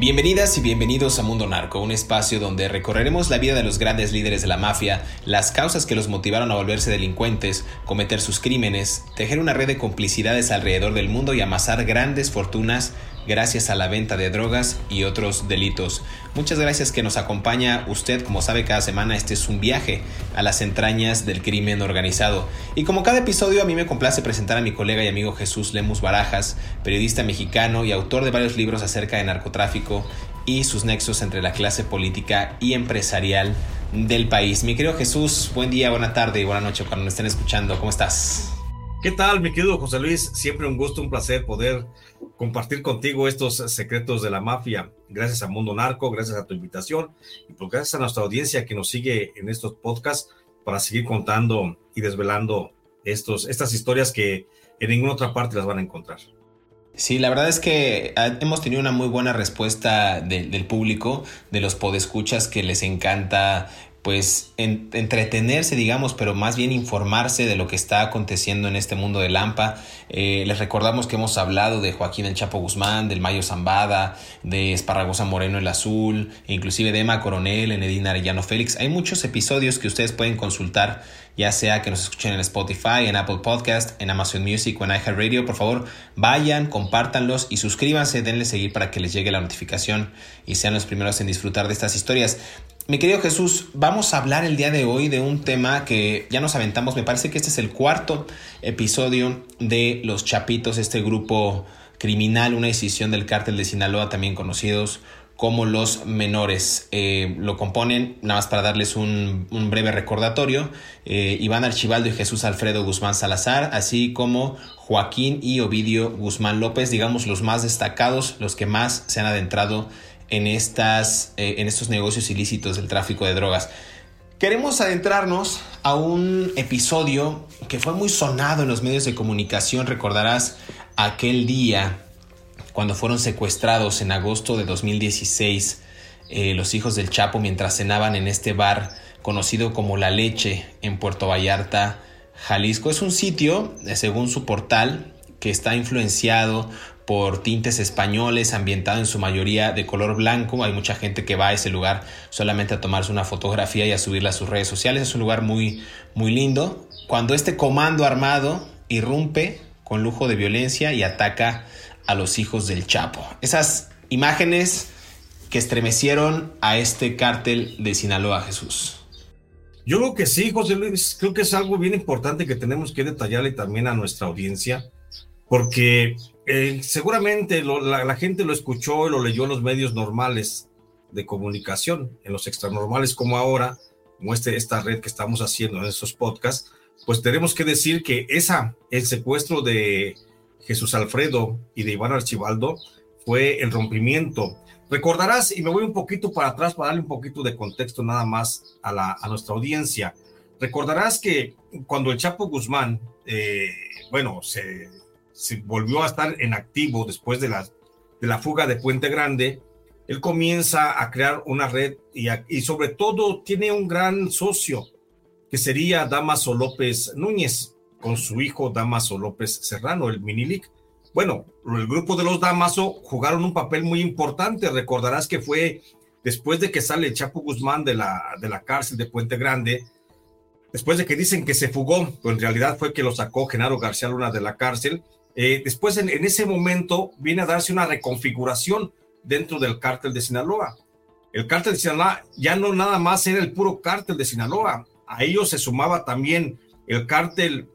Bienvenidas y bienvenidos a Mundo Narco, un espacio donde recorreremos la vida de los grandes líderes de la mafia, las causas que los motivaron a volverse delincuentes, cometer sus crímenes, tejer una red de complicidades alrededor del mundo y amasar grandes fortunas gracias a la venta de drogas y otros delitos. Muchas gracias que nos acompaña usted, como sabe cada semana este es un viaje a las entrañas del crimen organizado. Y como cada episodio a mí me complace presentar a mi colega y amigo Jesús Lemus Barajas, periodista mexicano y autor de varios libros acerca de narcotráfico y sus nexos entre la clase política y empresarial del país. Mi querido Jesús, buen día, buena tarde y buena noche cuando me estén escuchando. ¿Cómo estás? ¿Qué tal, mi querido José Luis? Siempre un gusto, un placer poder compartir contigo estos secretos de la mafia. Gracias a Mundo Narco, gracias a tu invitación y pues gracias a nuestra audiencia que nos sigue en estos podcasts para seguir contando y desvelando estos, estas historias que en ninguna otra parte las van a encontrar. Sí, la verdad es que hemos tenido una muy buena respuesta del público, de los podescuchas que les encanta pues entretenerse, digamos, pero más bien informarse de lo que está aconteciendo en este mundo de Lampa. Eh, les recordamos que hemos hablado de Joaquín el Chapo Guzmán, del Mayo Zambada, de Esparragosa Moreno el Azul, inclusive de Emma Coronel, Enedina Arellano Félix. Hay muchos episodios que ustedes pueden consultar, ya sea que nos escuchen en Spotify, en Apple Podcast, en Amazon Music o en iHeartRadio. Por favor, vayan, compártanlos y suscríbanse, denle seguir para que les llegue la notificación y sean los primeros en disfrutar de estas historias. Mi querido Jesús, vamos a hablar el día de hoy de un tema que ya nos aventamos, me parece que este es el cuarto episodio de Los Chapitos, este grupo criminal, una decisión del cártel de Sinaloa, también conocidos como los menores. Eh, lo componen, nada más para darles un, breve recordatorio, eh, Iván Archibaldo y Jesús Alfredo Guzmán Salazar, así como Joaquín y Ovidio Guzmán López, digamos los más destacados, los que más se han adentrado en, estas, eh, en estos negocios ilícitos del tráfico de drogas. Queremos adentrarnos a un episodio que fue muy sonado en los medios de comunicación. Recordarás aquel día cuando fueron secuestrados en agosto de 2016 eh, los hijos del Chapo mientras cenaban en este bar conocido como La Leche en Puerto Vallarta, Jalisco. Es un sitio, eh, según su portal, que está influenciado por tintes españoles, ambientado en su mayoría de color blanco. Hay mucha gente que va a ese lugar solamente a tomarse una fotografía y a subirla a sus redes sociales. Es un lugar muy, muy lindo. Cuando este comando armado irrumpe con lujo de violencia y ataca a los hijos del Chapo. Esas imágenes que estremecieron a este cártel de Sinaloa, Jesús. Yo creo que sí, José Luis. Creo que es algo bien importante que tenemos que detallarle también a nuestra audiencia, porque eh, seguramente la, gente lo escuchó y lo leyó en los medios normales de comunicación, en los extranormales como ahora, como este, esta red que estamos haciendo en esos podcasts, pues tenemos que decir que esa, el secuestro de Jesús Alfredo y de Iván Archibaldo fue el rompimiento. Recordarás, y me voy un poquito para atrás para darle un poquito de contexto nada más a, la, a nuestra audiencia. Recordarás que cuando el Chapo Guzmán, eh, bueno, se se volvió a estar en activo después de la, de la fuga de Puente Grande, él comienza a crear una red y, sobre todo tiene un gran socio que sería Damaso López Núñez con su hijo Damaso López Serrano, el Minilic. Bueno, el grupo de los Damaso jugaron un papel muy importante. Recordarás que fue después de que sale Chapo Guzmán de la, de la cárcel de Puente Grande, después de que dicen que se fugó, pero en realidad fue que lo sacó Genaro García Luna de la cárcel. Eh, después, en, ese momento, viene a darse una reconfiguración dentro del cártel de Sinaloa. El cártel de Sinaloa ya no nada más era el puro cártel de Sinaloa, a ellos se sumaba también el cártel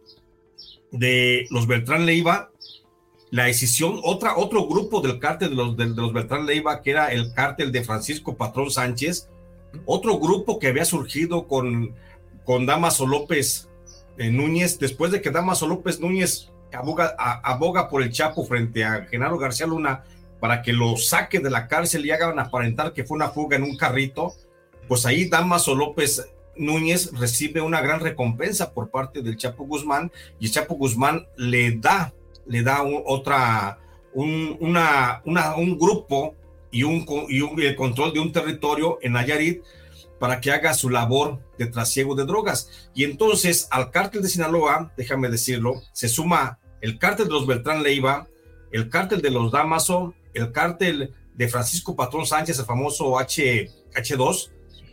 de los Beltrán Leiva, la decisión, otra, otro grupo del cártel de los, de, los Beltrán Leiva, que era el cártel de Francisco Patrón Sánchez, otro grupo que había surgido con, con Damaso López eh, Núñez, después de que Damaso López Núñez aboga, a, aboga por el Chapo frente a Genaro García Luna para que lo saque de la cárcel y hagan aparentar que fue una fuga en un carrito, pues ahí Damaso López Núñez recibe una gran recompensa por parte del Chapo Guzmán y el Chapo Guzmán le da, le da otra, un, una, una, un grupo y, un, y un, el control de un territorio en Nayarit para que haga su labor de trasiego de drogas. Y entonces al cártel de Sinaloa, déjame decirlo, se suma el cártel de los Beltrán Leiva, el cártel de los Damaso, el cártel de Francisco Patrón Sánchez, el famoso H, H2,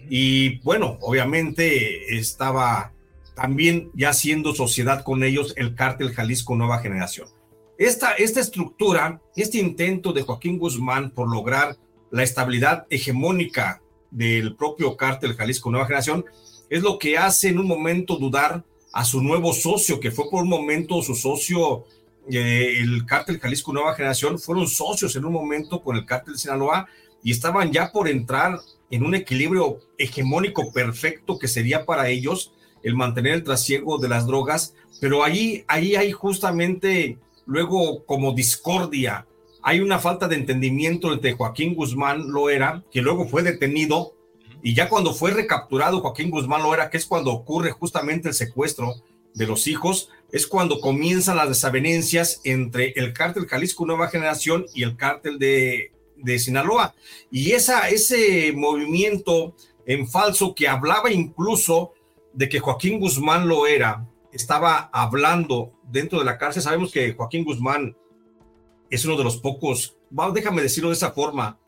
y bueno, obviamente estaba también ya haciendo sociedad con ellos el cártel Jalisco Nueva Generación. Esta, esta estructura, este intento de Joaquín Guzmán por lograr la estabilidad hegemónica del propio cártel Jalisco Nueva Generación, es lo que hace en un momento dudar a su nuevo socio, que fue por un momento su socio, eh, el cártel Jalisco Nueva Generación, fueron socios en un momento con el cártel Sinaloa y estaban ya por entrar en un equilibrio hegemónico perfecto que sería para ellos el mantener el trasiego de las drogas, pero ahí, ahí hay justamente luego como discordia, hay una falta de entendimiento entre Joaquín Guzmán Loera, que luego fue detenido, y ya cuando fue recapturado Joaquín Guzmán Loera, que es cuando ocurre justamente el secuestro de los hijos, es cuando comienzan las desavenencias entre el cártel Jalisco Nueva Generación y el cártel de de Sinaloa. Y esa, ese movimiento en falso que hablaba incluso de que Joaquín Guzmán lo era, estaba hablando dentro de la cárcel. Sabemos que Joaquín Guzmán es uno de los pocos, déjame decirlo de esa forma,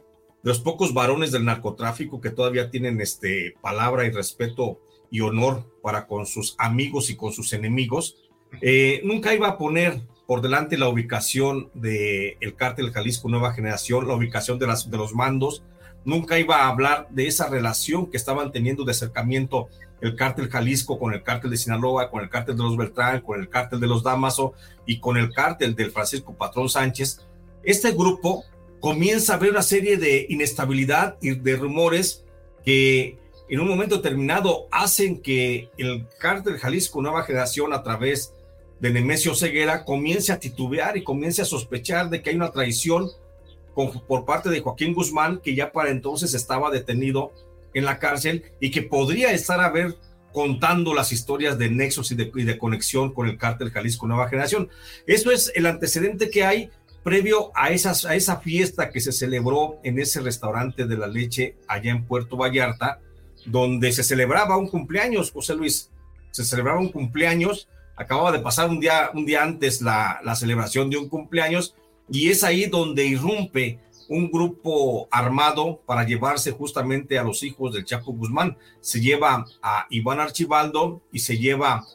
de los pocos varones del narcotráfico que todavía tienen este, palabra y respeto y honor para con sus amigos y con sus enemigos. Eh, nunca iba a poner por delante la ubicación del el cártel Jalisco Nueva Generación, la ubicación de, las, de los mandos. Nunca iba a hablar de esa relación que estaban teniendo de acercamiento el cártel Jalisco con el cártel de Sinaloa, con el cártel de los Beltrán, con el cártel de los Damaso y con el cártel del Francisco Patrón Sánchez. Este grupo comienza a ver una serie de inestabilidad y de rumores que en un momento determinado hacen que el cártel Jalisco Nueva Generación a través de Nemesio Ceguera comience a titubear y comience a sospechar de que hay una traición por parte de Joaquín Guzmán, que ya para entonces estaba detenido en la cárcel y que podría estar a ver contando las historias de nexos y de, conexión con el cártel Jalisco Nueva Generación. Eso es el antecedente que hay previo a, esas, a esa fiesta que se celebró en ese restaurante de la leche allá en Puerto Vallarta, donde se celebraba un cumpleaños, José Luis, se celebraba un cumpleaños acababa de pasar un día, un día antes la, la celebración de un cumpleaños y es ahí donde irrumpe un grupo armado para llevarse justamente a los hijos del Chapo Guzmán. Se lleva a Iván Archibaldo y se lleva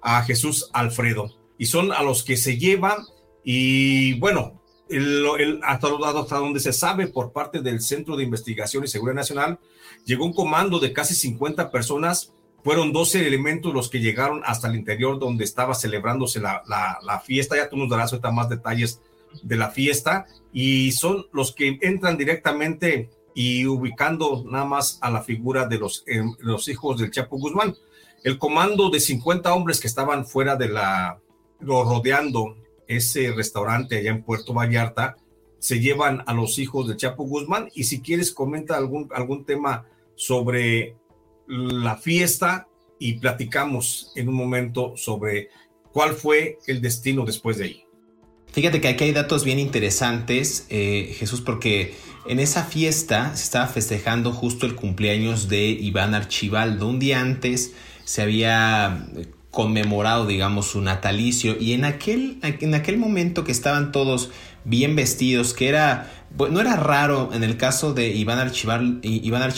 a Jesús Alfredo. Y son a los que se llevan y bueno, el, hasta, hasta donde se sabe por parte del Centro de Investigación y Seguridad Nacional, llegó un comando de casi 50 personas fueron 12 elementos los que llegaron hasta el interior donde estaba celebrándose la, fiesta. Ya tú nos darás ahorita más detalles de la fiesta. Y son los que entran directamente y ubicando nada más a la figura de los, eh, los hijos del Chapo Guzmán. El comando de 50 hombres que estaban fuera de la, rodeando ese restaurante allá en Puerto Vallarta, se llevan a los hijos del Chapo Guzmán. Y si quieres, comenta algún, algún tema sobre la fiesta y platicamos en un momento sobre cuál fue el destino después de ahí. Fíjate que aquí hay datos bien interesantes, eh, Jesús, porque en esa fiesta se estaba festejando justo el cumpleaños de Iván Archibaldo. Un día antes se había conmemorado, digamos, su natalicio y en aquel, en aquel momento que estaban todos bien vestidos, que era no era raro en el caso de Iván Archibaldo, Iván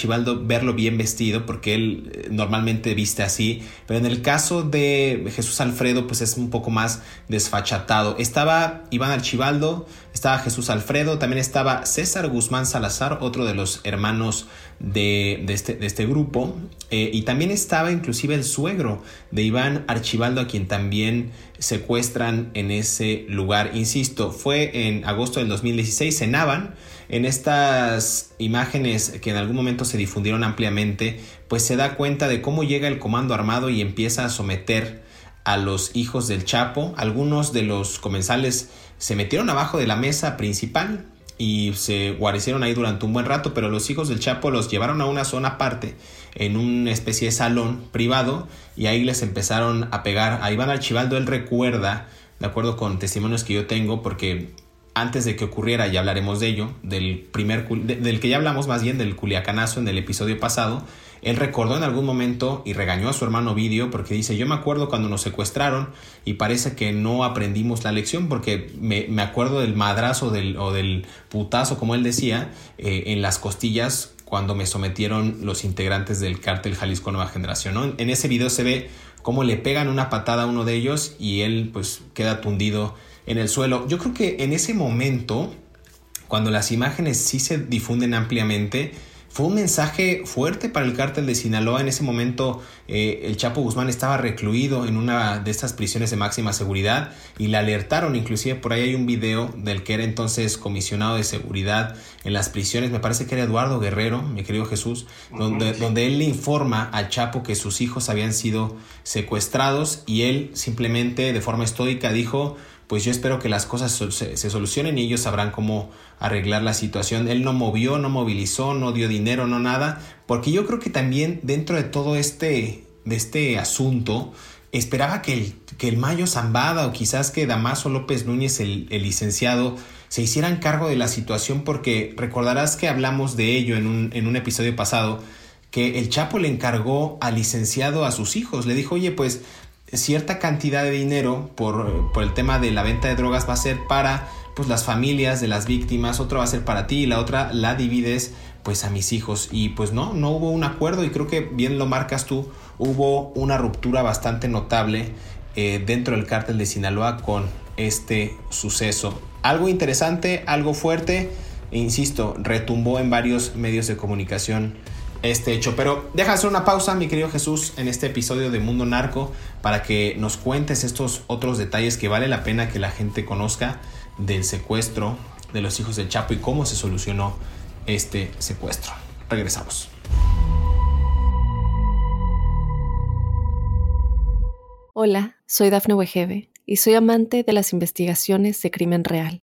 verlo bien vestido, porque él eh, normalmente viste así, pero en el caso de Jesús Alfredo, pues es un poco más desfachatado. Estaba Iván Archibaldo, estaba Jesús Alfredo, también estaba César Guzmán Salazar, otro de los hermanos de, este, de este, grupo, eh, y también estaba inclusive el suegro de Iván Archibaldo, a quien también secuestran en ese lugar. Insisto, fue en agosto del 2016, cenaban. En estas imágenes que en algún momento se difundieron ampliamente, pues se da cuenta de cómo llega el comando armado y empieza a someter a los hijos del Chapo. Algunos de los comensales se metieron abajo de la mesa principal y se guarecieron ahí durante un buen rato, pero los hijos del Chapo los llevaron a una zona aparte, en una especie de salón privado, y ahí les empezaron a pegar. A Iván Archibaldo él recuerda, de acuerdo con testimonios que yo tengo, porque antes de que ocurriera, ya hablaremos de ello, del primer del que ya hablamos más bien del culiacanazo en el episodio pasado, él recordó en algún momento y regañó a su hermano Vidio porque dice, yo me acuerdo cuando nos secuestraron y parece que no aprendimos la lección porque me, acuerdo del madrazo del, o del putazo, como él decía, eh, en las costillas cuando me sometieron los integrantes del cártel Jalisco Nueva Generación. En ese video se ve cómo le pegan una patada a uno de ellos y él pues queda tundido en el suelo. Yo creo que en ese momento, cuando las imágenes sí se difunden ampliamente, fue un mensaje fuerte para el cártel de Sinaloa. En ese momento eh, el Chapo Guzmán estaba recluido en una de estas prisiones de máxima seguridad y le alertaron. Inclusive por ahí hay un video del que era entonces comisionado de seguridad en las prisiones. Me parece que era Eduardo Guerrero, mi querido Jesús, donde, donde él le informa al Chapo que sus hijos habían sido secuestrados y él simplemente de forma estoica dijo pues yo espero que las cosas se, solucionen y ellos sabrán cómo arreglar la situación. Él no movió, no movilizó, no dio dinero, no nada, porque yo creo que también dentro de todo este, de este asunto, esperaba que el, que el Mayo Zambada o quizás que Damaso López Núñez, el, el, licenciado, se hicieran cargo de la situación porque recordarás que hablamos de ello en un, en un episodio pasado, que el Chapo le encargó al licenciado a sus hijos, le dijo, oye, pues cierta cantidad de dinero por, por, el tema de la venta de drogas va a ser para pues las familias de las víctimas, otra va a ser para ti y la otra la divides pues a mis hijos y pues no, no hubo un acuerdo y creo que bien lo marcas tú, hubo una ruptura bastante notable eh, dentro del cártel de Sinaloa con este suceso. Algo interesante, algo fuerte, insisto, retumbó en varios medios de comunicación este hecho. Pero deja hacer una pausa, mi querido Jesús, en este episodio de Mundo Narco para que nos cuentes estos otros detalles que vale la pena que la gente conozca del secuestro de los hijos del Chapo y cómo se solucionó este secuestro. Regresamos. Hola, soy Dafne Wegebe y soy amante de las investigaciones de crimen real.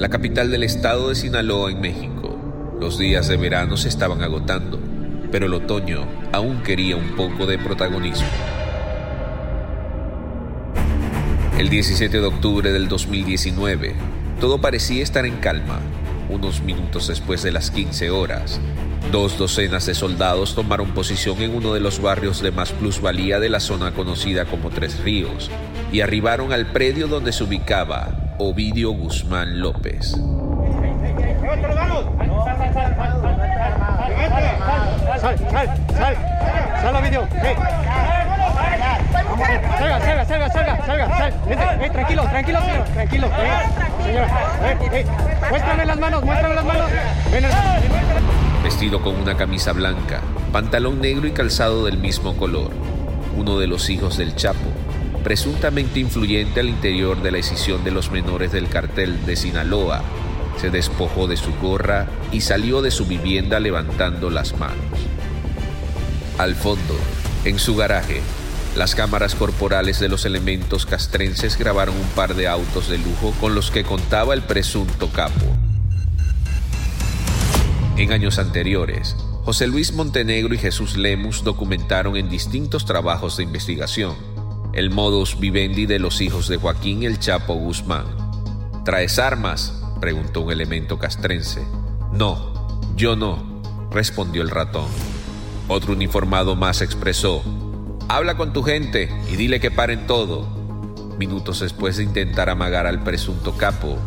la capital del estado de Sinaloa en México. Los días de verano se estaban agotando, pero el otoño aún quería un poco de protagonismo. El 17 de octubre del 2019, todo parecía estar en calma. Unos minutos después de las 15 horas, dos docenas de soldados tomaron posición en uno de los barrios de más plusvalía de la zona conocida como Tres Ríos, y arribaron al predio donde se ubicaba Ovidio Guzmán López. Sal, sal, sal, sal, Ovidio. Salga, salga, salga, salga, salga, sal. tranquilo, tranquilo, señor, tranquilo. muéstrame las manos, muéstrame las manos. Vestido con una camisa blanca, pantalón negro y calzado del mismo color. Uno de los hijos del Chapo presuntamente influyente al interior de la decisión de los menores del cartel de Sinaloa, se despojó de su gorra y salió de su vivienda levantando las manos. Al fondo, en su garaje, Las cámaras corporales de los elementos castrenses grabaron un par de autos de lujo con los que contaba el presunto capo. En años anteriores, José Luis Montenegro y Jesús Lemus documentaron en distintos trabajos de investigación el modus vivendi de los hijos de Joaquín el Chapo Guzmán. ¿Traes armas? preguntó un elemento castrense. No, yo no, respondió el ratón. Otro uniformado más expresó, habla con tu gente y dile que paren todo. Minutos después de intentar amagar al presunto capo,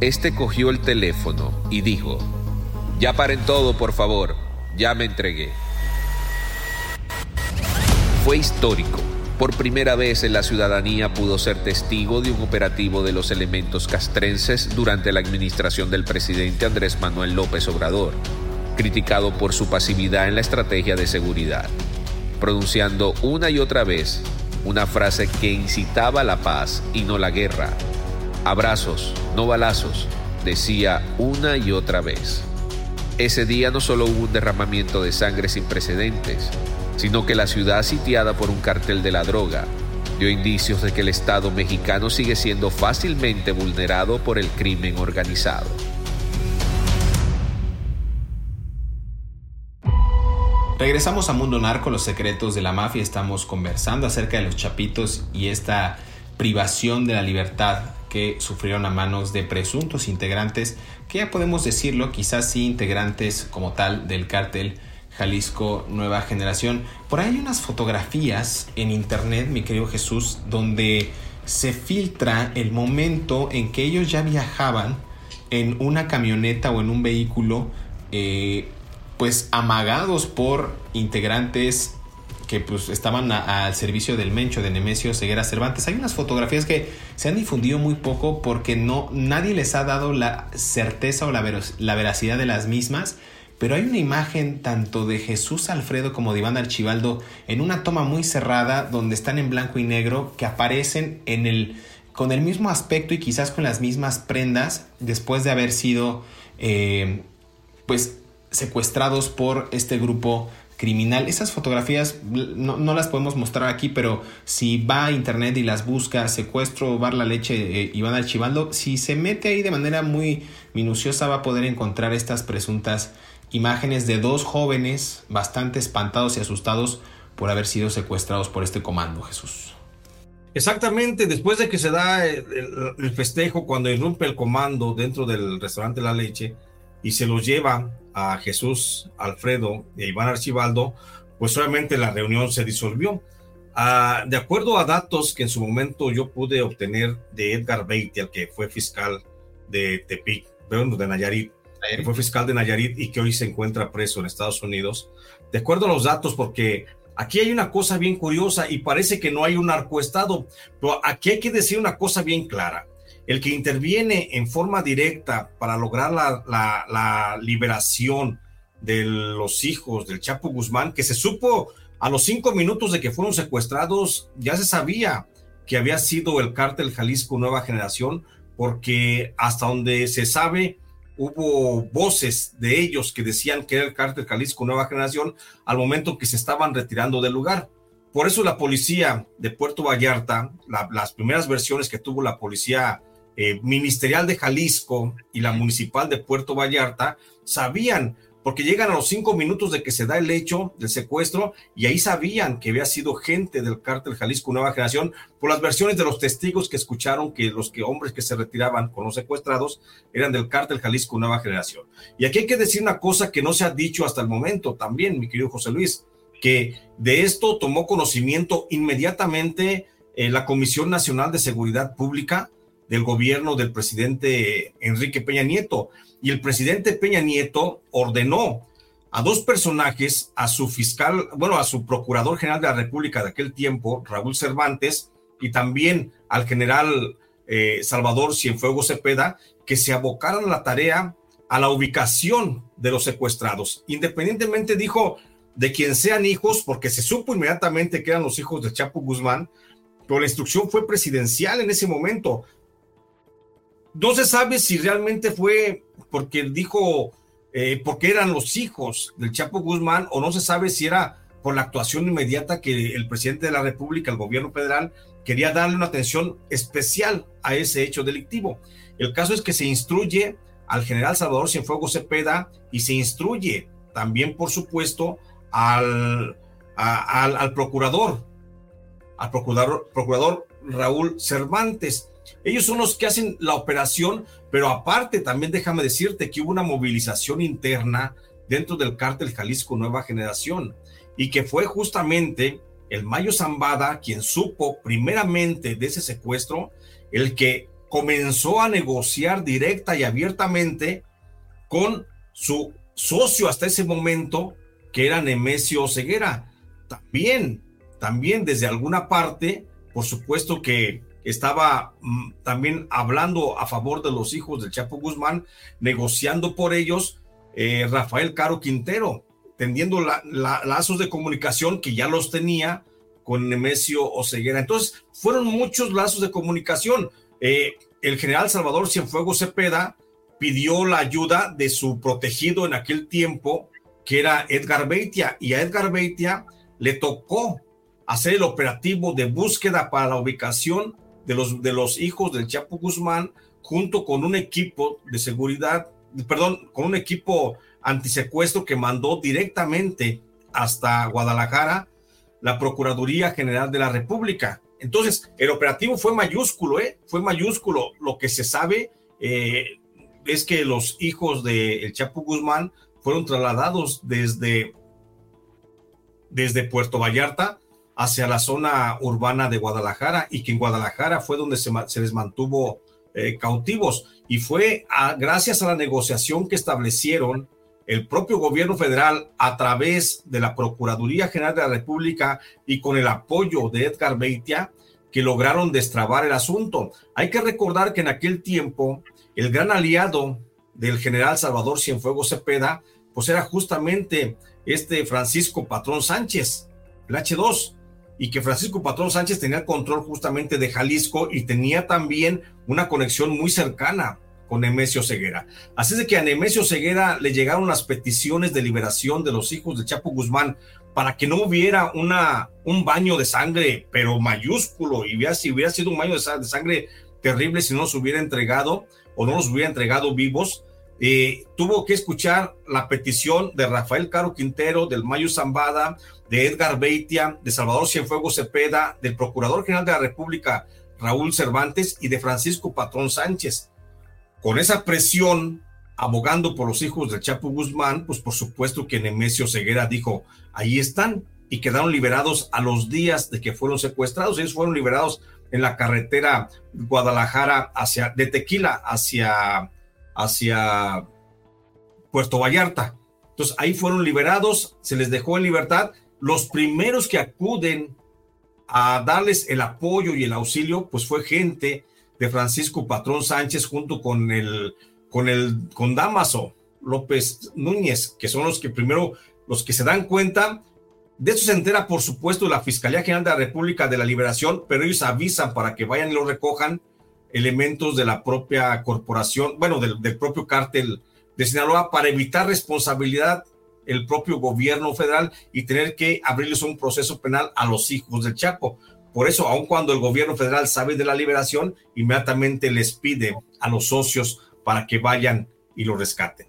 este cogió el teléfono y dijo, ya paren todo, por favor ya me entregué. Fue histórico. Por primera vez la ciudadanía pudo ser testigo de un operativo de los elementos castrenses durante la administración del presidente Andrés Manuel López Obrador, criticado por su pasividad en la estrategia de seguridad, pronunciando una y otra vez una frase que incitaba la paz y no la guerra. Abrazos, no balazos, decía una y otra vez. Ese día no solo hubo un derramamiento de sangre sin precedentes, sino que la ciudad sitiada por un cartel de la droga dio indicios de que el Estado mexicano sigue siendo fácilmente vulnerado por el crimen organizado. Regresamos a Mundo Narco, los secretos de la mafia. Estamos conversando acerca de los chapitos y esta privación de la libertad que sufrieron a manos de presuntos integrantes, que ya podemos decirlo, quizás sí integrantes como tal del cártel Jalisco Nueva Generación. Por ahí hay unas fotografías en internet, mi querido Jesús, donde se filtra el momento en que ellos ya viajaban en una camioneta o en un vehículo, eh, pues amagados por integrantes que pues estaban al servicio del Mencho de Nemesio Ceguera Cervantes. Hay unas fotografías que se han difundido muy poco porque no nadie les ha dado la certeza o la, la veracidad de las mismas. Pero hay una imagen tanto de Jesús Alfredo como de Iván Archibaldo en una toma muy cerrada donde están en blanco y negro que aparecen en el, con el mismo aspecto y quizás con las mismas prendas después de haber sido eh, pues secuestrados por este grupo criminal. Esas fotografías no, las podemos mostrar aquí, pero si va a internet y las busca, secuestro, bar la leche eh, y van archivando, si se mete ahí de manera muy minuciosa va a poder encontrar estas presuntas imágenes de dos jóvenes bastante espantados y asustados por haber sido secuestrados por este comando, Jesús. Exactamente, después de que se da el, festejo, cuando irrumpe el comando dentro del restaurante La Leche y se los lleva a Jesús Alfredo e Iván Archibaldo, pues obviamente la reunión se disolvió. Ah, de acuerdo a datos que en su momento yo pude obtener de Edgar Beatty, el que fue fiscal de Tepic, de Nayarit, fue fiscal de Nayarit y que hoy se encuentra preso en Estados Unidos, de acuerdo a los datos, porque aquí hay una cosa bien curiosa y parece que no hay un narcoestado, pero aquí hay que decir una cosa bien clara. El que interviene en forma directa para lograr la, liberación de los hijos del Chapo Guzmán, que se supo a los cinco minutos de que fueron secuestrados, ya se sabía que había sido el cártel Jalisco Nueva Generación, porque hasta donde se sabe, hubo voces de ellos que decían que era el cártel Jalisco Nueva Generación al momento que se estaban retirando del lugar. Por eso la policía de Puerto Vallarta, las primeras versiones que tuvo la policía eh, ministerial de Jalisco y la municipal de Puerto Vallarta sabían, porque llegan a los cinco minutos de que se da el hecho del secuestro y ahí sabían que había sido gente del cártel Jalisco Nueva Generación por las versiones de los testigos que escucharon que los que hombres que se retiraban con los secuestrados eran del cártel Jalisco Nueva Generación. Y aquí hay que decir una cosa que no se ha dicho hasta el momento también, mi querido José Luis, que de esto tomó conocimiento inmediatamente eh, la Comisión Nacional de Seguridad Pública, del gobierno del presidente Enrique Peña Nieto. Y el presidente Peña Nieto ordenó a dos personajes, a su fiscal, bueno, a su procurador general de la República de aquel tiempo, Raúl Cervantes, y también al general eh, Salvador Cienfuegos Cepeda, que se abocaran a la tarea a la ubicación de los secuestrados. Independientemente, dijo, de quien sean hijos, porque se supo inmediatamente que eran los hijos de Chapo Guzmán, pero la instrucción fue presidencial en ese momento. No se sabe si realmente fue porque dijo, eh, porque eran los hijos del Chapo Guzmán, o no se sabe si era por la actuación inmediata que el presidente de la República, el gobierno federal, quería darle una atención especial a ese hecho delictivo. El caso es que se instruye al general Salvador Cienfuegos Cepeda y se instruye también, por supuesto, al, al, procurador, al procurador, procurador Raúl Cervantes. Ellos son los que hacen la operación, pero aparte también déjame decirte que hubo una movilización interna dentro del cártel Jalisco Nueva Generación y que fue justamente el Mayo Zambada quien supo primeramente de ese secuestro, el que comenzó a negociar directa y abiertamente con su socio hasta ese momento, que era Nemesio Ceguera. También, también desde alguna parte, por supuesto que estaba mm, también hablando a favor de los hijos del Chapo Guzmán, negociando por ellos eh, Rafael Caro Quintero, tendiendo lazos de comunicación que ya los tenía con Nemesio Oceguera. Entonces, fueron muchos lazos de comunicación. Eh, el general Salvador Cienfuegos Cepeda pidió la ayuda de su protegido en aquel tiempo, que era Edgar Beitia, y a Edgar Beitia le tocó hacer el operativo de búsqueda para la ubicación de los, de los hijos del Chapo Guzmán, junto con un equipo de seguridad, perdón, con un equipo antisecuestro que mandó directamente hasta Guadalajara la Procuraduría General de la República. Entonces, el operativo fue mayúsculo, ¿eh? Fue mayúsculo. Lo que se sabe eh, es que los hijos de el Chapo Guzmán fueron trasladados desde, desde Puerto Vallarta hacia la zona urbana de Guadalajara y que en Guadalajara fue donde se, les mantuvo eh, cautivos y fue gracias a la negociación que establecieron el propio gobierno federal a través de la Procuraduría General de la República y con el apoyo de Edgar Beitia que lograron destrabar el asunto. Hay que recordar que en aquel tiempo el gran aliado del general Salvador Cienfuegos Cepeda pues era justamente este Francisco Patrón Sánchez, el H2, y que Francisco Patrón Sánchez tenía control justamente de Jalisco y tenía también una conexión muy cercana con Nemesio Ceguera. Así es de que a Nemesio Ceguera le llegaron las peticiones de liberación de los hijos de Chapo Guzmán para que no hubiera una, un baño de sangre, pero mayúsculo, y hubiera, si hubiera sido un baño de sangre terrible si no los hubiera entregado o no los hubiera entregado vivos, eh, tuvo que escuchar la petición de Rafael Caro Quintero, del Mayo Zambada, de Edgar Beitia, de Salvador Cienfuegos Cepeda, del Procurador General de la República, Raúl Cervantes, y de Francisco Patrón Sánchez con esa presión, abogando por los hijos de Chapo Guzmán, pues por supuesto que Nemesio Ceguera dijo, ahí están, y quedaron liberados a los días de que fueron secuestrados. Ellos fueron liberados en la carretera Guadalajara hacia, de Tequila hacia, hacia Puerto Vallarta. Entonces ahí fueron liberados, se les dejó en libertad. Los primeros que acuden a darles el apoyo y el auxilio, pues fue gente de Francisco Patrón Sánchez junto con el, con el, con Damaso López Núñez, que son los que primero, los que se dan cuenta. De eso se entera, por supuesto, la Fiscalía General de la República de la Liberación, pero ellos avisan para que vayan y lo recojan elementos de la propia corporación, bueno, del, propio cártel de Sinaloa, para evitar responsabilidad el propio gobierno federal y tener que abrirles un proceso penal a los hijos del Chapo. Por eso, aun cuando el gobierno federal sabe de la liberación, inmediatamente les pide a los socios para que vayan y lo rescaten.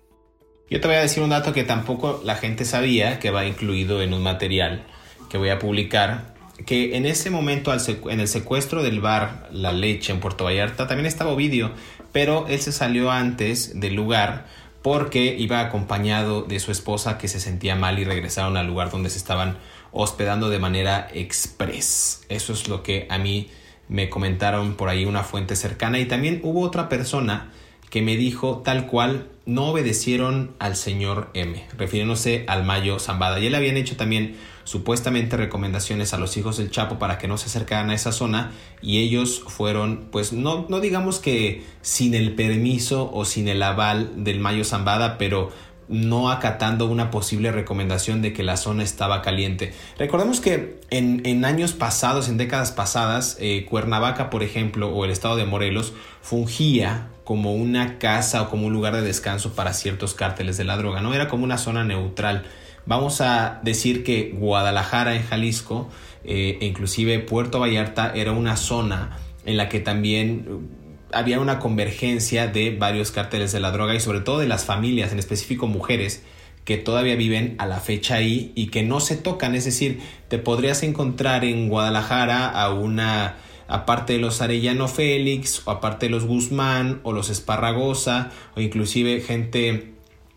Yo te voy a decir un dato que tampoco la gente sabía, que va incluido en un material que voy a publicar, que en ese momento en el secuestro del bar La Leche en Puerto Vallarta también estaba Ovidio, pero él se salió antes del lugar porque iba acompañado de su esposa que se sentía mal y regresaron al lugar donde se estaban hospedando de manera express. Eso es lo que a mí me comentaron por ahí una fuente cercana y también hubo otra persona que me dijo tal cual no obedecieron al señor M, refiriéndose al Mayo Zambada. Y él habían hecho también supuestamente recomendaciones a los hijos del Chapo para que no se acercaran a esa zona y ellos fueron, pues no, no digamos que sin el permiso o sin el aval del Mayo Zambada, pero no acatando una posible recomendación de que la zona estaba caliente. Recordemos que en, años pasados, en décadas pasadas, eh, Cuernavaca, por ejemplo, o el estado de Morelos, fungía como una casa o como un lugar de descanso para ciertos cárteles de la droga, ¿no? Era como una zona neutral Vamos a decir que Guadalajara en Jalisco eh, e inclusive Puerto Vallarta era una zona en la que también uh, había una convergencia de varios cárteles de la droga y sobre todo de las familias, en específico mujeres, que todavía viven a la fecha ahí y que no se tocan. Es decir, te podrías encontrar en Guadalajara a una, aparte de los Arellano Félix, o aparte de los Guzmán, o los Esparragosa, o inclusive gente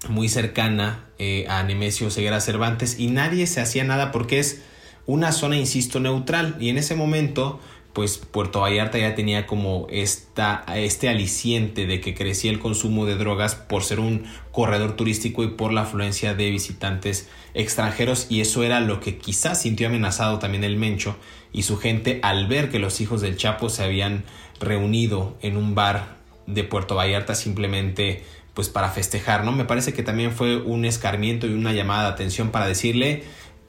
muy cercana eh, a Nemesio Ceguera Cervantes, y nadie se hacía nada porque es una zona, insisto, neutral. Y en ese momento pues Puerto Vallarta ya tenía como esta, este aliciente de que crecía el consumo de drogas por ser un corredor turístico y por la afluencia de visitantes extranjeros y eso era lo que quizás sintió amenazado también el Mencho y su gente al ver que los hijos del Chapo se habían reunido en un bar de Puerto Vallarta simplemente pues para festejar, ¿no? Me parece que también fue un escarmiento y una llamada de atención para decirle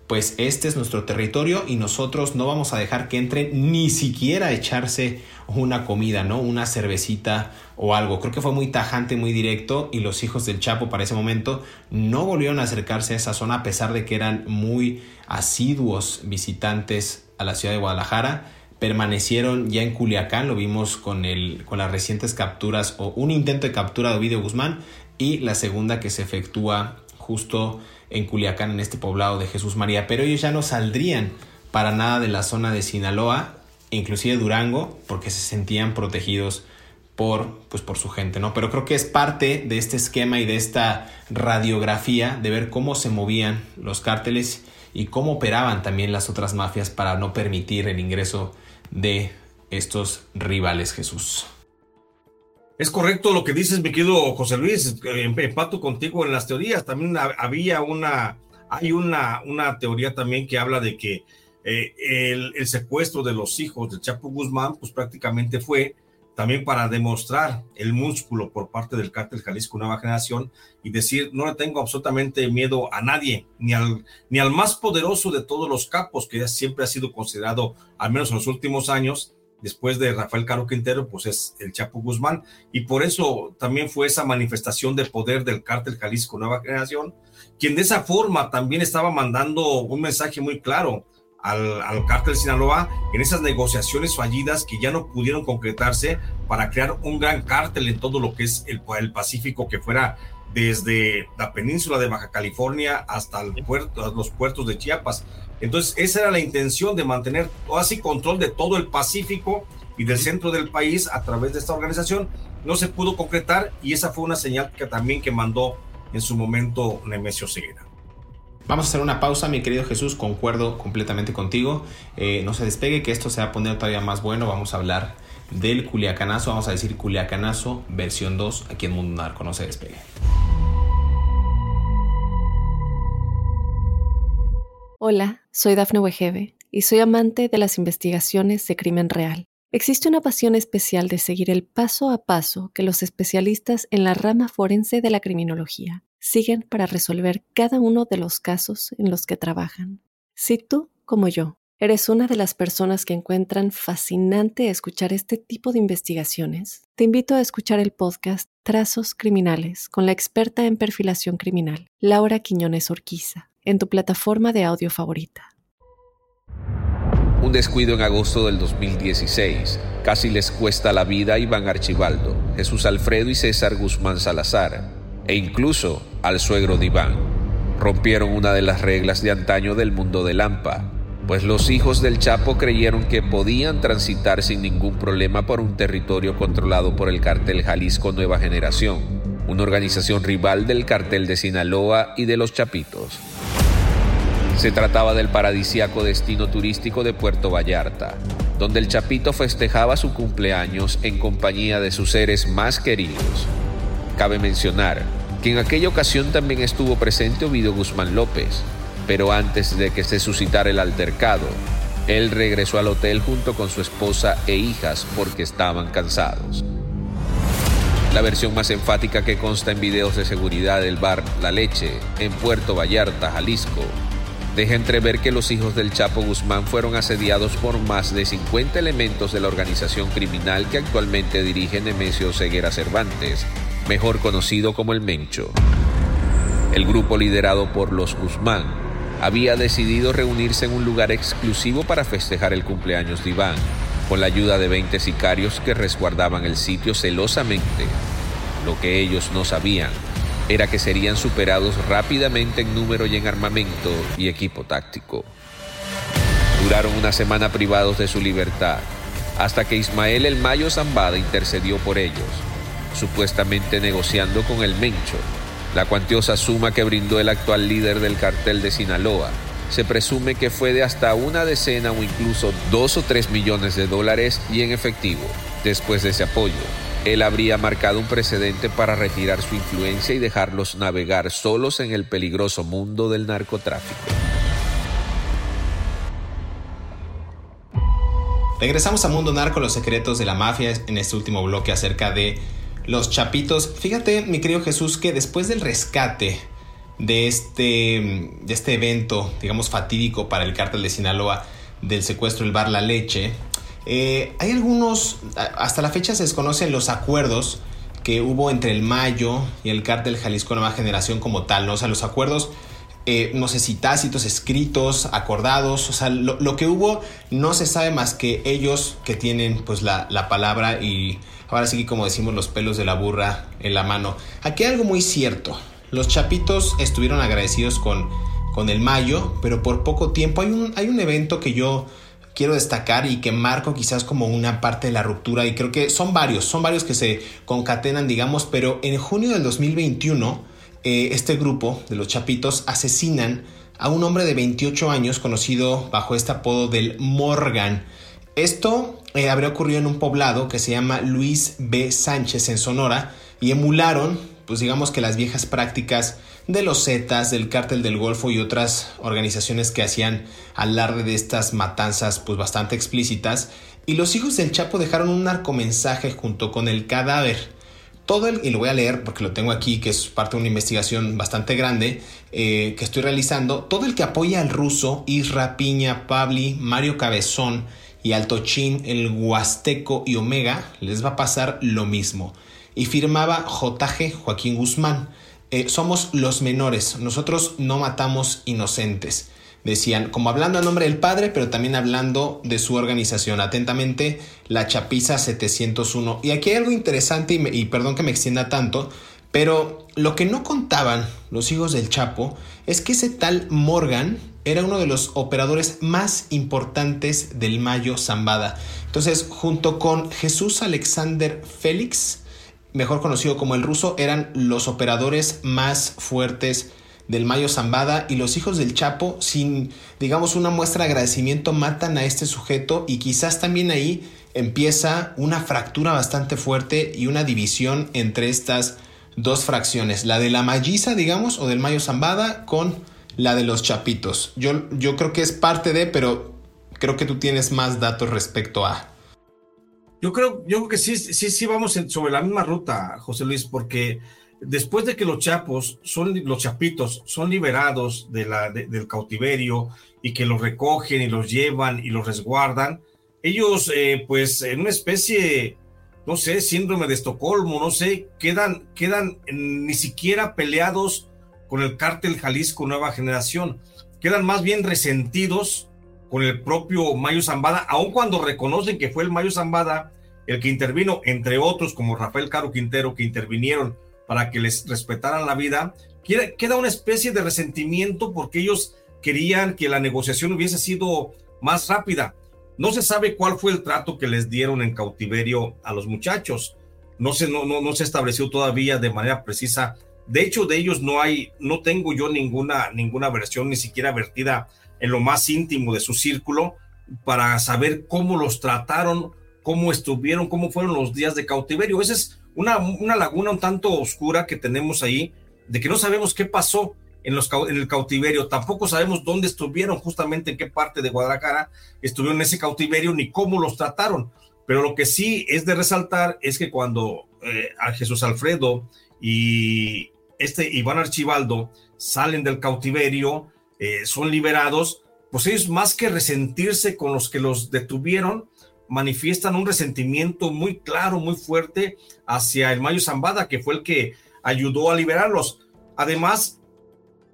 pues este es nuestro territorio y nosotros no vamos a dejar que entre ni siquiera echarse una comida, ¿no? Una cervecita o algo. Creo que fue muy tajante, muy directo y los hijos del Chapo para ese momento no volvieron a acercarse a esa zona a pesar de que eran muy asiduos visitantes a la ciudad de Guadalajara. Permanecieron ya en Culiacán, lo vimos con, el, con las recientes capturas o un intento de captura de Ovidio Guzmán y la segunda que se efectúa justo en Culiacán, en este poblado de Jesús María, pero ellos ya no saldrían para nada de la zona de Sinaloa, inclusive Durango, porque se sentían protegidos por, pues por su gente, ¿no? Pero creo que es parte de este esquema y de esta radiografía de ver cómo se movían los cárteles y cómo operaban también las otras mafias para no permitir el ingreso de estos rivales Jesús. Es correcto lo que dices, mi querido José Luis. Empato contigo en las teorías. También había una, hay una, una teoría también que habla de que eh, el, el, secuestro de los hijos de Chapo Guzmán, pues prácticamente fue también para demostrar el músculo por parte del cártel Jalisco Nueva Generación y decir, no le tengo absolutamente miedo a nadie, ni al, ni al más poderoso de todos los capos, que siempre ha sido considerado, al menos en los últimos años, después de Rafael Caro Quintero, pues es el Chapo Guzmán. Y por eso también fue esa manifestación de poder del cártel Jalisco Nueva Generación, quien de esa forma también estaba mandando un mensaje muy claro al, al cártel Sinaloa en esas negociaciones fallidas que ya no pudieron concretarse para crear un gran cártel en todo lo que es el, el Pacífico que fuera desde la península de Baja California hasta el puerto, los puertos de Chiapas. Entonces, esa era la intención de mantener así control de todo el Pacífico y del centro del país a través de esta organización. No se pudo concretar y esa fue una señal que también que mandó en su momento Nemesio Ceguera. Vamos a hacer una pausa, mi querido Jesús, concuerdo completamente contigo. Eh, no se despegue, que esto se va a poner todavía más bueno. Vamos a hablar del Culiacanazo, vamos a decir Culiacanazo versión 2 aquí en Mundo Narco. No se despegue. Hola, soy Dafne Wegebe y soy amante de las investigaciones de crimen real. Existe una pasión especial de seguir el paso a paso que los especialistas en la rama forense de la criminología siguen para resolver cada uno de los casos en los que trabajan. Si tú, como yo, eres una de las personas que encuentran fascinante escuchar este tipo de investigaciones, te invito a escuchar el podcast Trazos Criminales con la experta en perfilación criminal, Laura Quiñones Orquiza en tu plataforma de audio favorita. Un descuido en agosto del 2016. Casi les cuesta la vida a Iván Archibaldo, Jesús Alfredo y César Guzmán Salazar, e incluso al suegro de Iván. Rompieron una de las reglas de antaño del mundo de Lampa, pues los hijos del Chapo creyeron que podían transitar sin ningún problema por un territorio controlado por el cartel Jalisco Nueva Generación, una organización rival del cartel de Sinaloa y de los Chapitos. Se trataba del paradisiaco destino turístico de Puerto Vallarta, donde el Chapito festejaba su cumpleaños en compañía de sus seres más queridos. Cabe mencionar que en aquella ocasión también estuvo presente Ovidio Guzmán López, pero antes de que se suscitara el altercado, él regresó al hotel junto con su esposa e hijas porque estaban cansados. La versión más enfática que consta en videos de seguridad del bar La Leche en Puerto Vallarta, Jalisco, deja entrever que los hijos del Chapo Guzmán fueron asediados por más de 50 elementos de la organización criminal que actualmente dirige Nemesio Ceguera Cervantes, mejor conocido como el Mencho. El grupo liderado por los Guzmán había decidido reunirse en un lugar exclusivo para festejar el cumpleaños de Iván, con la ayuda de 20 sicarios que resguardaban el sitio celosamente. Lo que ellos no sabían era que serían superados rápidamente en número y en armamento y equipo táctico. Duraron una semana privados de su libertad, hasta que Ismael el Mayo Zambada intercedió por ellos, supuestamente negociando con el Mencho, la cuantiosa suma que brindó el actual líder del cartel de Sinaloa. Se presume que fue de hasta una decena o incluso dos o tres millones de dólares y en efectivo. Después de ese apoyo, él habría marcado un precedente para retirar su influencia y dejarlos navegar solos en el peligroso mundo del narcotráfico. Regresamos a Mundo Narco, los secretos de la mafia en este último bloque acerca de los chapitos. Fíjate, mi querido Jesús, que después del rescate de este, de este evento, digamos, fatídico para el cártel de Sinaloa, del secuestro del bar La Leche, eh, hay algunos, hasta la fecha se desconocen los acuerdos que hubo entre el Mayo y el cártel Jalisco Nueva Generación como tal, ¿no? O sea, los acuerdos eh, no sé si tácitos, escritos, acordados, o sea, lo, que hubo no se sabe más que ellos que tienen pues la, palabra y ahora sí como decimos los pelos de la burra en la mano. Aquí hay algo muy cierto, los chapitos estuvieron agradecidos con, con el Mayo, pero por poco tiempo hay un, hay un evento que yo quiero destacar y que marco quizás como una parte de la ruptura y creo que son varios, son varios que se concatenan digamos, pero en junio del 2021 eh, este grupo de los Chapitos asesinan a un hombre de 28 años conocido bajo este apodo del Morgan. Esto eh, habría ocurrido en un poblado que se llama Luis B. Sánchez en Sonora y emularon, pues digamos que las viejas prácticas de los Zetas, del Cártel del Golfo y otras organizaciones que hacían alarde de estas matanzas pues bastante explícitas. Y los hijos del Chapo dejaron un narcomensaje junto con el cadáver todo el, y lo voy a leer porque lo tengo aquí, que es parte de una investigación bastante grande eh, que estoy realizando, todo el que apoya al ruso, Isra Piña, Pabli, Mario Cabezón y Altochín, el Huasteco y Omega, les va a pasar lo mismo. Y firmaba JG Joaquín Guzmán. Eh, somos los menores, nosotros no matamos inocentes decían, como hablando a nombre del padre, pero también hablando de su organización. Atentamente, la Chapiza 701. Y aquí hay algo interesante, y, perdón que me extienda tanto, pero lo que no contaban los hijos del Chapo es que ese tal Morgan era uno de los operadores más importantes del Mayo Zambada. Entonces, junto con Jesús Alexander Félix, mejor conocido como el ruso, eran los operadores más fuertes del Mayo Zambada y los hijos del Chapo, sin, digamos, una muestra de agradecimiento, matan a este sujeto y quizás también ahí empieza una fractura bastante fuerte y una división entre estas dos fracciones, la de la Malliza, digamos, o del Mayo Zambada con la de los Chapitos. Yo, yo creo que es parte de, pero creo que tú tienes más datos respecto a... Yo creo, yo creo que sí, sí, sí vamos sobre la misma ruta, José Luis, porque después de que los chapos, son, los chapitos, son liberados de la, del cautiverio y que los recogen y los llevan y los resguardan, ellos, eh, pues, en una especie, no sé, síndrome de Estocolmo, no sé, quedan, quedan ni siquiera peleados con el cártel Jalisco Nueva Generación, quedan más bien resentidos con el propio Mayo Zambada, aun cuando reconocen que fue el Mayo Zambada el que intervino, entre otros como Rafael Caro Quintero, que intervinieron para que les respetaran la vida, queda una especie de resentimiento porque ellos querían que la negociación hubiese sido más rápida. No se sabe cuál fue el trato que les dieron en cautiverio a los muchachos. No se, no, no, no se estableció todavía de manera precisa. De hecho, de ellos no hay, no tengo yo ninguna, ninguna versión, ni siquiera vertida en lo más íntimo de su círculo, para saber cómo los trataron, cómo estuvieron, cómo fueron los días de cautiverio. Ese es una, laguna un tanto oscura que tenemos ahí, de que no sabemos qué pasó en, los, en el cautiverio, tampoco sabemos dónde estuvieron, justamente en qué parte de Guadalajara estuvieron en ese cautiverio, ni cómo los trataron. Pero lo que sí es de resaltar es que cuando eh, a Jesús Alfredo y este Iván Archibaldo salen del cautiverio, eh, son liberados, pues ellos más que resentirse con los que los detuvieron, manifiestan un resentimiento muy claro, muy fuerte hacia el Mayo Zambada, que fue el que ayudó a liberarlos. Además,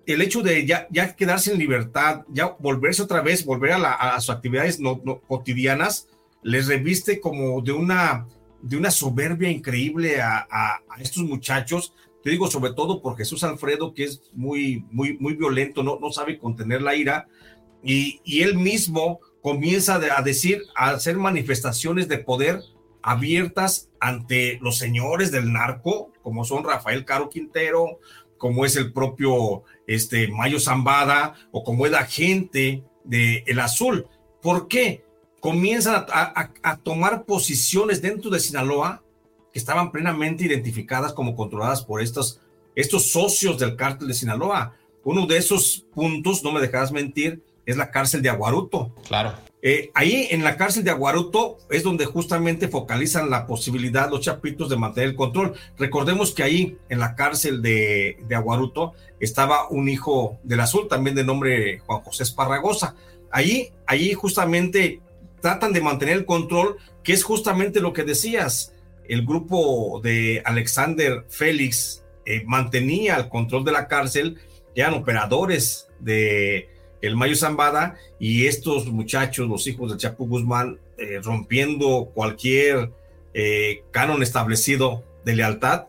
el hecho de ya, ya quedarse en libertad, ya volverse otra vez, volver a, sus actividades cotidianas, les reviste como de una, de una soberbia increíble a, estos muchachos. Te digo sobre todo por Jesús Alfredo, que es muy, muy, muy violento, no, no sabe contener la ira, y, y él mismo comienza a decir, a hacer manifestaciones de poder abiertas ante los señores del narco, como son Rafael Caro Quintero, como es el propio este, Mayo Zambada o como es la gente de El Azul. ¿Por qué? Comienzan a, tomar posiciones dentro de Sinaloa que estaban plenamente identificadas como controladas por estos, estos socios del cártel de Sinaloa. Uno de esos puntos, no me dejarás mentir, es la cárcel de Aguaruto. Claro. Eh, ahí en la cárcel de Aguaruto es donde justamente focalizan la posibilidad los chapitos de mantener el control. Recordemos que ahí en la cárcel de, de Aguaruto estaba un hijo del azul, también de nombre Juan José Esparragosa. Ahí, ahí justamente tratan de mantener el control, que es justamente lo que decías. El grupo de Alexander Félix eh, mantenía el control de la cárcel, eran operadores de el Mayo Zambada y estos muchachos, los hijos del Chapo Guzmán, eh, rompiendo cualquier eh, canon establecido de lealtad,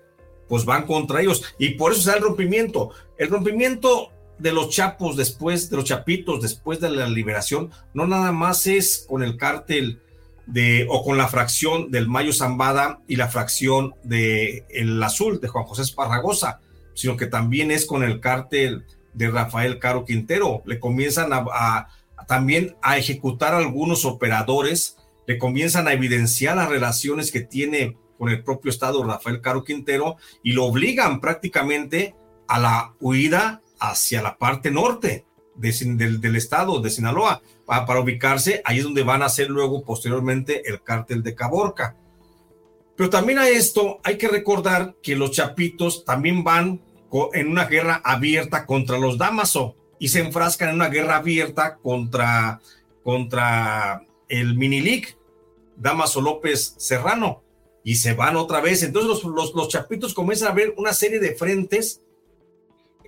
pues van contra ellos. Y por eso se da el rompimiento. El rompimiento de los chapos después, de los chapitos después de la liberación, no nada más es con el cártel de, o con la fracción del Mayo Zambada y la fracción de El Azul de Juan José Esparragosa, sino que también es con el cártel de Rafael Caro Quintero. Le comienzan a, también a ejecutar algunos operadores, le comienzan a evidenciar las relaciones que tiene con el propio Estado Rafael Caro Quintero y lo obligan prácticamente a la huida hacia la parte norte del, estado de Sinaloa para, ubicarse ahí es donde van a ser luego posteriormente el cártel de Caborca. Pero también a esto hay que recordar que los chapitos también van en una guerra abierta contra los Damaso y se enfrascan en una guerra abierta contra, contra el Minilic, Damaso López Serrano, y se van otra vez. Entonces los, los, chapitos comienzan a ver una serie de frentes.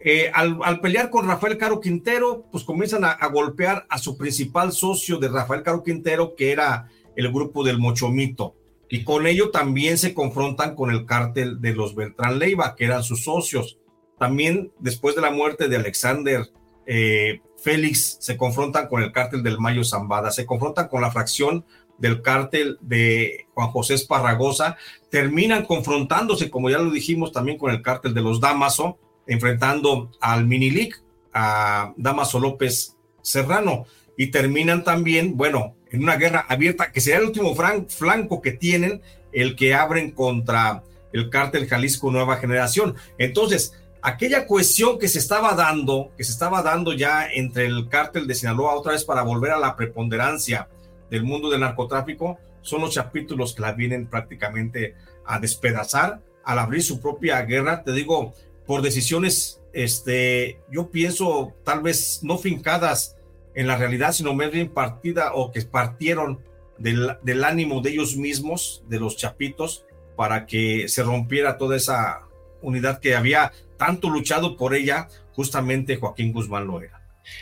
Eh, al, pelear con Rafael Caro Quintero, pues comienzan a, golpear a su principal socio de Rafael Caro Quintero, que era el grupo del Mochomito. Y con ello también se confrontan con el cártel de los Beltrán Leiva, que eran sus socios. También después de la muerte de Alexander eh, Félix, se confrontan con el cártel del Mayo Zambada, se confrontan con la fracción del cártel de Juan José Esparragosa, terminan confrontándose, como ya lo dijimos, también con el cártel de los Damaso, enfrentando al Minilic, a Damaso López Serrano, y terminan también, bueno, en una guerra abierta, que sería el último flanco que tienen, el que abren contra el cártel Jalisco Nueva Generación. Entonces, aquella cohesión que se estaba dando, que se estaba dando ya entre el cártel de Sinaloa otra vez para volver a la preponderancia del mundo del narcotráfico, son los capítulos que la vienen prácticamente a despedazar al abrir su propia guerra, te digo, por decisiones, este, yo pienso tal vez no fincadas en la realidad, sino más bien partida o que partieron del, del ánimo de ellos mismos, de los chapitos, para que se rompiera toda esa unidad que había tanto luchado por ella, justamente Joaquín Guzmán lo era.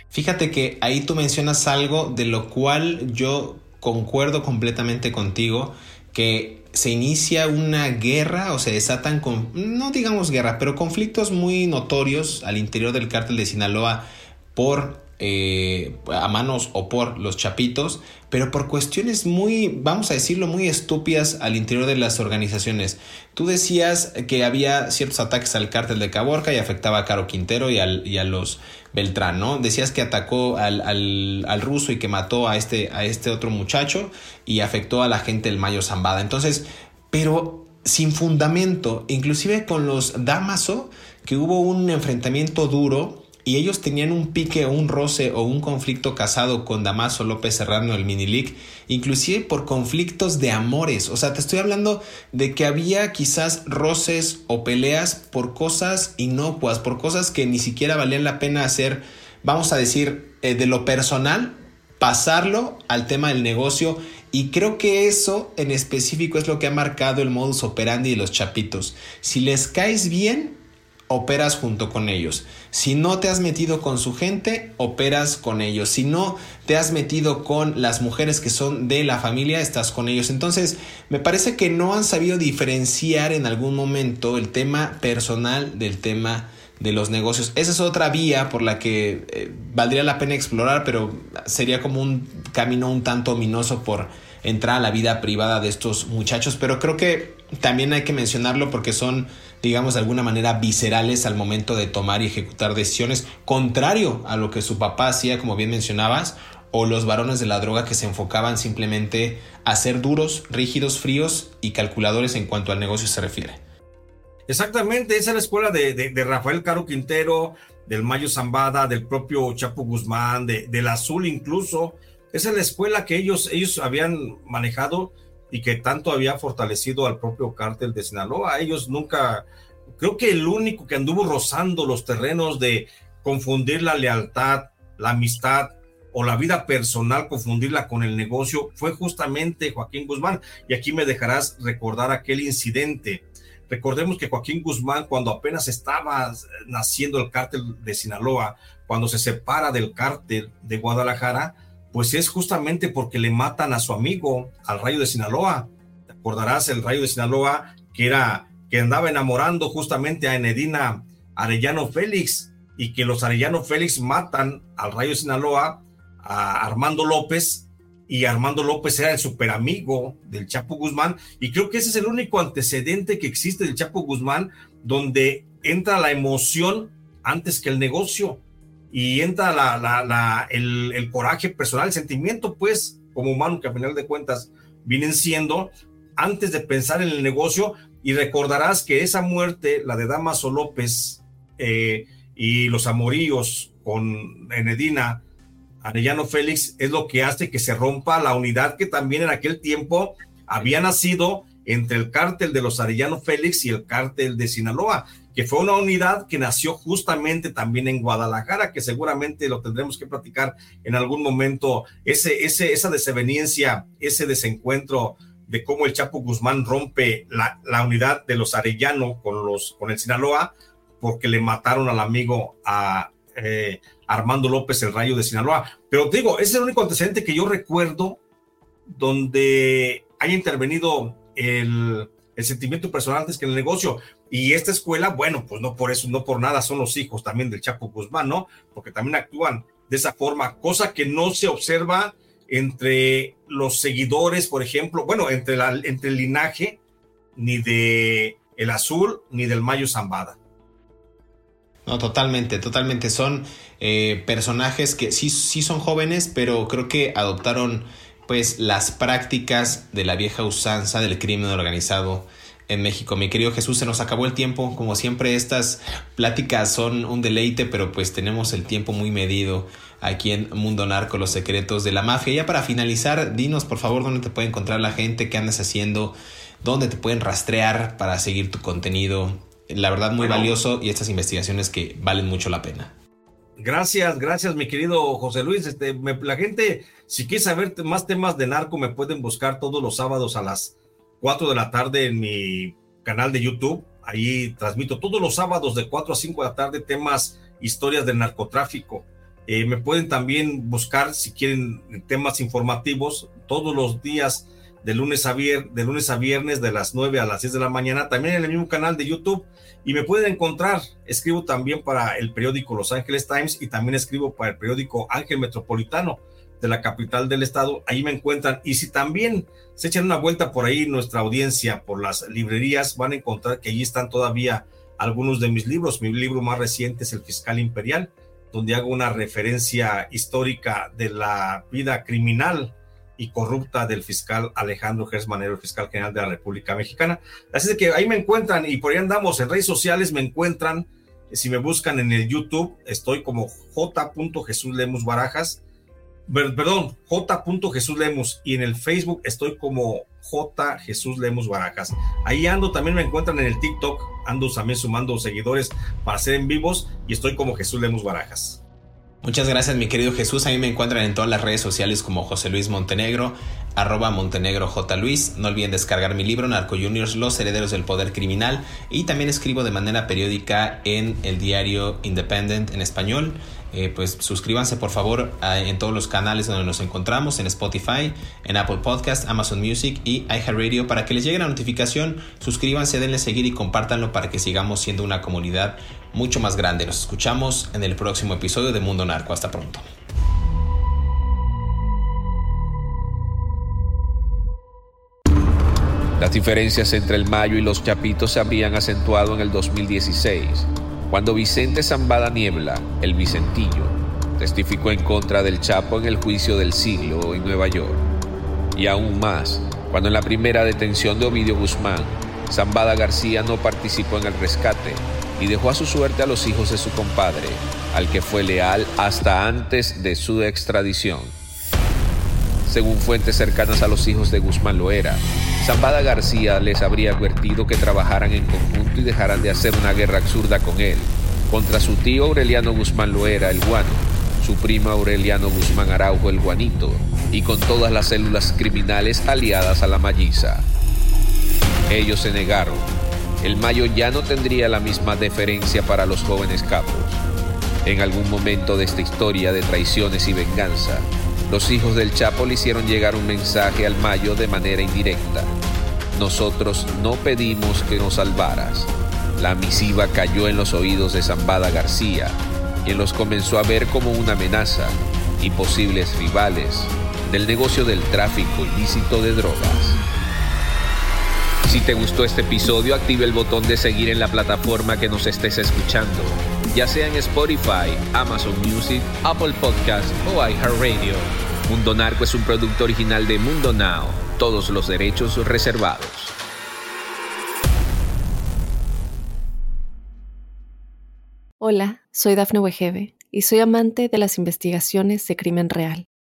Fíjate que ahí tú mencionas algo de lo cual yo concuerdo completamente contigo, que se inicia una guerra o se desatan con, no digamos guerra, pero conflictos muy notorios al interior del cártel de Sinaloa por eh, a manos o por los chapitos, pero por cuestiones muy, vamos a decirlo, muy estúpidas al interior de las organizaciones. Tú decías que había ciertos ataques al cártel de Caborca y afectaba a Caro Quintero y, a los Beltrán, ¿no? Decías que atacó al, al, ruso y que mató a este, a este otro muchacho y afectó a la gente del Mayo Zambada. Entonces, pero sin fundamento, inclusive con los Damaso, que hubo un enfrentamiento duro y ellos tenían un pique o un roce o un conflicto casado con Damaso López Serrano, el Minilic, inclusive por conflictos de amores. O sea, te estoy hablando de que había quizás roces o peleas por cosas inocuas, por cosas que ni siquiera valían la pena hacer, vamos a decir, eh, de lo personal, pasarlo al tema del negocio. Y creo que eso en específico es lo que ha marcado el modus operandi de los chapitos. Si les caes bien, operas junto con ellos. Si no te has metido con su gente, operas con ellos. Si no te has metido con las mujeres que son de la familia, estás con ellos. Entonces, me parece que no han sabido diferenciar en algún momento el tema personal del tema de los negocios. Esa es otra vía por la que eh, valdría la pena explorar, pero sería como un camino un tanto ominoso por entrar a la vida privada de estos muchachos. Pero creo que también hay que mencionarlo porque son digamos, de alguna manera viscerales al momento de tomar y ejecutar decisiones, contrario a lo que su papá hacía, como bien mencionabas, o los varones de la droga que se enfocaban simplemente a ser duros, rígidos, fríos y calculadores en cuanto al negocio se refiere. Exactamente, esa es la escuela de, Rafael Caro Quintero, del Mayo Zambada, del propio Chapo Guzmán, de, del Azul incluso. Esa es la escuela que ellos, ellos habían manejado y que tanto había fortalecido al propio cártel de Sinaloa. Ellos nunca, creo que el único que anduvo rozando los terrenos de confundir la lealtad, la amistad o la vida personal, confundirla con el negocio, fue justamente Joaquín Guzmán. Y aquí me dejarás recordar aquel incidente. Recordemos que Joaquín Guzmán, cuando apenas estaba naciendo el cártel de Sinaloa, cuando se separa del cártel de Guadalajara, pues es justamente porque le matan a su amigo, al Rayo de Sinaloa. Te acordarás el Rayo de Sinaloa que era que andaba enamorando justamente a Enedina Arellano Félix y que los Arellano Félix matan al Rayo de Sinaloa a Armando López y Armando López era el super amigo del Chapo Guzmán y creo que ese es el único antecedente que existe del Chapo Guzmán donde entra la emoción antes que el negocio y entra la, el, coraje personal, el sentimiento, pues, como humano, que a final de cuentas vienen siendo, antes de pensar en el negocio, y recordarás que esa muerte, la de Damaso López eh, y los amoríos con Enedina, Arellano Félix, es lo que hace que se rompa la unidad que también en aquel tiempo había nacido entre el cártel de los Arellano Félix y el cártel de Sinaloa que fue una unidad que nació justamente también en Guadalajara, que seguramente lo tendremos que platicar en algún momento, ese, ese, esa desaveniencia, ese desencuentro de cómo el Chapo Guzmán rompe la, la unidad de los Arellano con, los, con el Sinaloa, porque le mataron al amigo a eh, Armando López, el rayo de Sinaloa. Pero digo, ese es el único antecedente que yo recuerdo donde haya intervenido el, el sentimiento personal antes que el negocio. Y esta escuela, bueno, pues no por eso, no por nada son los hijos también del Chapo Guzmán, ¿no? Porque también actúan de esa forma, cosa que no se observa entre los seguidores, por ejemplo, bueno, entre, el linaje ni de el azul ni del Mayo Zambada. No, totalmente, totalmente. Son eh, personajes que sí, sí son jóvenes, pero creo que adoptaron pues las prácticas de la vieja usanza del crimen organizado en México. Mi querido Jesús, se nos acabó el tiempo. Como siempre, estas pláticas son un deleite, pero pues tenemos el tiempo muy medido aquí en Mundo Narco, los secretos de la mafia. Ya para finalizar, dinos por favor dónde te puede encontrar la gente, qué andas haciendo, dónde te pueden rastrear para seguir tu contenido. La verdad, muy valioso y estas investigaciones que valen mucho la pena. Gracias, gracias, mi querido José Luis. Este, la gente, si quiere saber más temas de narco, me pueden buscar todos los sábados a las 4 de la tarde en mi canal de YouTube. Ahí transmito todos los sábados de 4 a 5 de la tarde temas, historias del narcotráfico. Eh, me pueden también buscar si quieren temas informativos todos los días de lunes a, viernes, de lunes a viernes de las 9 a las 10 de la mañana, también en el mismo canal de YouTube. Y me pueden encontrar, escribo también para el periódico Los Ángeles Times y también escribo para el periódico Ángel Metropolitano de la capital del estado, ahí me encuentran. Y si también se echan una vuelta por ahí nuestra audiencia, por las librerías, van a encontrar que allí están todavía algunos de mis libros. Mi libro más reciente es El Fiscal Imperial, donde hago una referencia histórica de la vida criminal y corrupta del fiscal Alejandro Gersmanero, fiscal general de la República Mexicana. Así que ahí me encuentran y por ahí andamos en redes sociales, me encuentran. Si me buscan en el YouTube, estoy como J. Jesús Lemus Barajas perdón, J. Jesús Lemus y en el Facebook estoy como J. Jesús Lemus Barajas. Ahí ando, también me encuentran en el TikTok, ando también sumando seguidores para hacer en vivos y estoy como Jesús Lemus Barajas. Muchas gracias mi querido Jesús. A mí me encuentran en todas las redes sociales como José Luis Montenegro, arroba Montenegro. No olviden descargar mi libro Narco Juniors, Los Herederos del Poder Criminal. Y también escribo de manera periódica en el diario Independent en español. Eh, pues suscríbanse por favor en todos los canales donde nos encontramos, en Spotify, en Apple Podcast, Amazon Music y iHeartRadio para que les llegue la notificación. Suscríbanse, denle seguir y compártanlo para que sigamos siendo una comunidad mucho más grande. Nos escuchamos en el próximo episodio de Mundo Narco. Hasta pronto. Las diferencias entre el Mayo y los Chapitos se habrían acentuado en el 2016 cuando Vicente Zambada Niebla, el Vicentillo, testificó en contra del Chapo en el juicio del siglo en Nueva York. Y aún más, cuando en la primera detención de Ovidio Guzmán, Zambada García no participó en el rescate y dejó a su suerte a los hijos de su compadre, al que fue leal hasta antes de su extradición. Según fuentes cercanas a los hijos de Guzmán Loera, Zambada García les habría advertido que trabajaran en conjunto y dejaran de hacer una guerra absurda con él, contra su tío Aureliano Guzmán Loera, el guano, su prima Aureliano Guzmán Araujo, el guanito, y con todas las células criminales aliadas a la malliza. Ellos se negaron. El Mayo ya no tendría la misma deferencia para los jóvenes capos. En algún momento de esta historia de traiciones y venganza, los hijos del Chapo le hicieron llegar un mensaje al Mayo de manera indirecta. Nosotros no pedimos que nos salvaras. La misiva cayó en los oídos de Zambada García, quien los comenzó a ver como una amenaza y posibles rivales del negocio del tráfico ilícito de drogas. Si te gustó este episodio, active el botón de seguir en la plataforma que nos estés escuchando, ya sea en Spotify, Amazon Music, Apple Podcast o iHeartRadio. Mundo Narco es un producto original de Mundo Now, todos los derechos reservados. Hola, soy Dafne Wegebe y soy amante de las investigaciones de crimen real.